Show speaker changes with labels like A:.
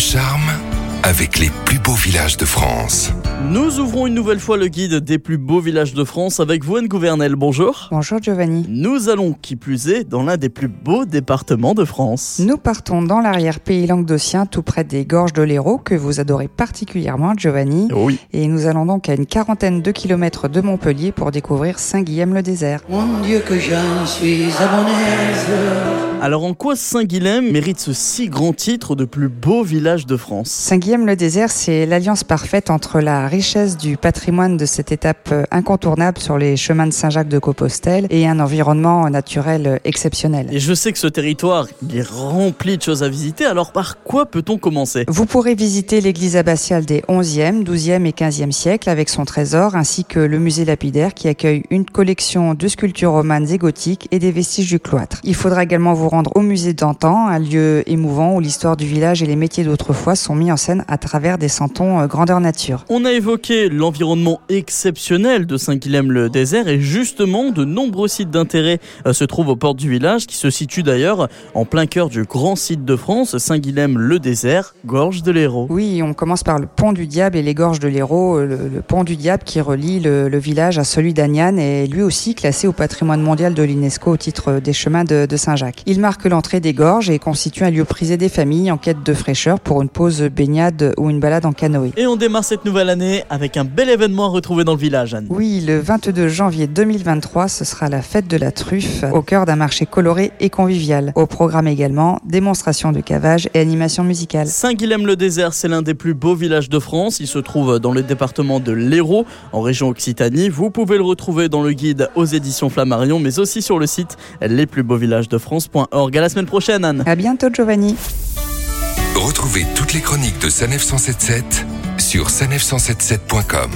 A: charme avec les plus beaux villages de France.
B: Nous ouvrons une nouvelle fois le guide des plus beaux villages de France avec vous, Anne Gouvernel. Bonjour.
C: Bonjour Giovanni.
B: Nous allons, qui plus est, dans l'un des plus beaux départements de France.
C: Nous partons dans l'arrière-pays languedocien, tout près des gorges de l'Hérault, que vous adorez particulièrement, Giovanni.
B: Oui.
C: Et nous allons donc à une quarantaine de kilomètres de Montpellier pour découvrir Saint-Guilhem-le-Désert.
D: Mon Dieu que j'en suis abonnaise.
B: Alors en quoi Saint-Guilhem mérite ce si grand titre de plus beau village de France?
C: Saint-Guilhem-le-Désert, c'est l'alliance parfaite entre la richesse du patrimoine de cette étape incontournable sur les chemins de Saint-Jacques de Compostelle et un environnement naturel exceptionnel.
B: Et je sais que ce territoire il est rempli de choses à visiter, alors par quoi peut-on commencer?
C: Vous pourrez visiter l'église abbatiale des 11e, 12e et 15e siècles avec son trésor, ainsi que le musée lapidaire qui accueille une collection de sculptures romanes et gothiques et des vestiges du cloître. Il faudra également vous rendre au musée d'antan, un lieu émouvant où l'histoire du village et les métiers d'autrefois sont mis en scène à travers des santons euh, grandeur nature.
B: On a évoqué l'environnement exceptionnel de Saint-Guilhem-le-Désert et justement de nombreux sites d'intérêt euh, se trouvent aux portes du village qui se situe d'ailleurs en plein cœur du grand site de France, Saint-Guilhem-le-Désert, gorge de l'Hérault.
C: Oui, on commence par le pont du Diable et les gorges de l'Hérault. Le, le pont du Diable qui relie le, le village à celui d'Agnan est lui aussi classé au patrimoine mondial de l'UNESCO au titre des chemins de, de Saint-Jacques. Il marque l'entrée des gorges et constitue un lieu prisé des familles en quête de fraîcheur pour une pause baignade ou une balade en canoë.
B: Et on démarre cette nouvelle année avec un bel événement à retrouver dans le village, Anne.
C: Oui, le 22 janvier 2023, ce sera la fête de la truffe au cœur d'un marché coloré et convivial. Au programme également, démonstration de cavage et animation musicale.
B: Saint-Guilhem-le-Désert, c'est l'un des plus beaux villages de France. Il se trouve dans le département de l'Hérault, en région Occitanie. Vous pouvez le retrouver dans le guide aux éditions Flammarion, mais aussi sur le site lesplusbeauxvillagesdefrance.org. À la semaine prochaine, Anne.
C: À bientôt, Giovanni.
A: Retrouvez toutes les chroniques de Sanef 177 sur sanef177.com.